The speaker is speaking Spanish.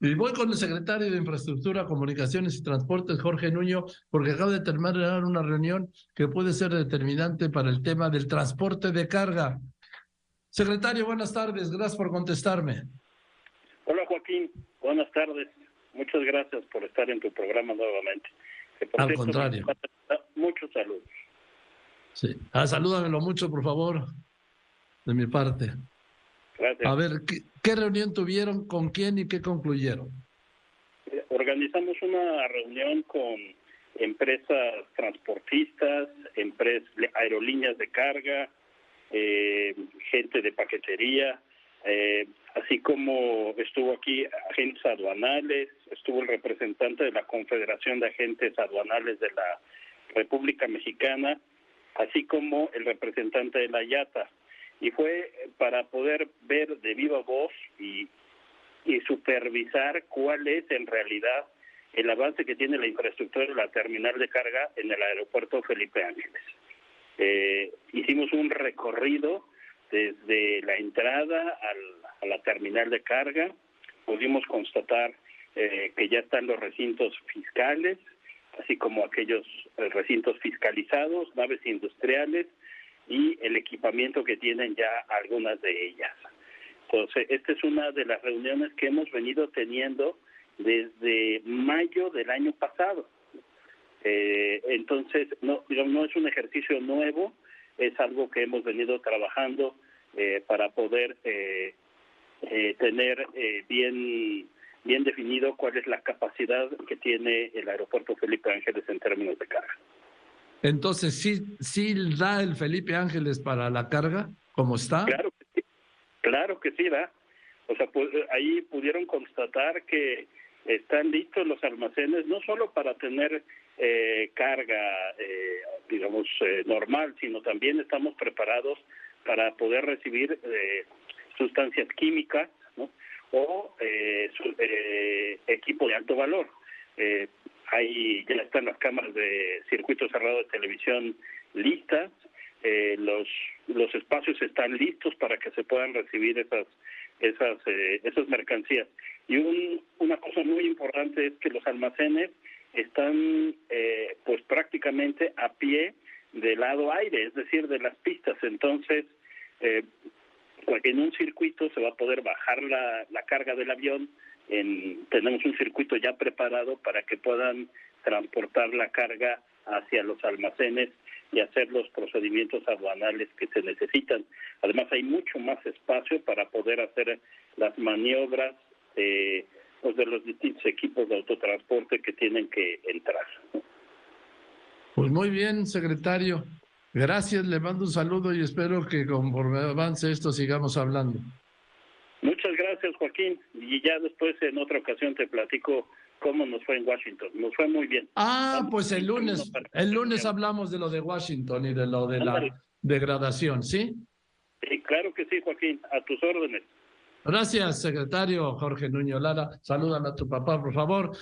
Y voy con el secretario de Infraestructura, Comunicaciones y Transportes, Jorge Nuño, porque acaba de terminar una reunión que puede ser determinante para el tema del transporte de carga. Secretario, buenas tardes. Gracias por contestarme. Hola, Joaquín. Buenas tardes. Muchas gracias por estar en tu programa nuevamente. Al contrario. Muchos saludos. Sí. Ah, salúdamelo mucho, por favor, de mi parte. A ver, ¿qué, reunión tuvieron? ¿Con quién y qué concluyeron? Organizamos una reunión con empresas transportistas, empresas, aerolíneas de carga, eh, gente de paquetería, eh, así como estuvo aquí agentes aduanales, estuvo el representante de la Confederación de Agentes Aduanales de la República Mexicana, así como el representante de la IATA y fue para poder ver de viva voz y, supervisar cuál es en realidad el avance que tiene la infraestructura de la terminal de carga en el aeropuerto Felipe Ángeles. Eh, hicimos un recorrido desde la entrada a la terminal de carga, pudimos constatar eh, que ya están los recintos fiscales, así como aquellos eh, recintos fiscalizados, naves industriales, y el equipamiento que tienen ya algunas de ellas. Entonces, esta es una de las reuniones que hemos venido teniendo desde mayo del año pasado. Eh, entonces, no, no es un ejercicio nuevo, es algo que hemos venido trabajando eh, para poder eh, tener bien bien definido cuál es la capacidad que tiene el aeropuerto Felipe Ángeles en términos de carga. Entonces, ¿sí, ¿sí da el Felipe Ángeles para la carga, como está? Claro que sí, claro que sí da. O sea, pues, ahí pudieron constatar que están listos los almacenes, no solo para tener eh, carga, eh, digamos, eh, normal, sino también estamos preparados para poder recibir sustancias químicas ¿no? o equipo de alto valor. Ahí ya están las cámaras de circuito cerrado de televisión listas, eh, los los espacios están listos para que se puedan recibir esas esas eh, esas mercancías. Y un, una cosa muy importante es que los almacenes están eh, pues prácticamente a pie del lado aire es decir de las pistas. Entonces eh, en un circuito se va a poder bajar la, la carga del avión tenemos un circuito ya preparado para que puedan transportar la carga hacia los almacenes y hacer los procedimientos aduanales que se necesitan. Además, hay mucho más espacio para poder hacer las maniobras eh, pues de los distintos equipos de autotransporte que tienen que entrar. Pues muy bien, secretario. Gracias, le mando un saludo y espero que conforme avance esto sigamos hablando. Muchas gracias, Joaquín. Y ya después en otra ocasión te platico cómo nos fue en Washington. Nos fue muy bien. Ah, pues el lunes, el lunes hablamos de lo de Washington y de lo de la degradación, ¿sí? Sí, claro que sí, Joaquín. A tus órdenes. Gracias, secretario Jorge Nuño Lara. Salúdame a tu papá, por favor.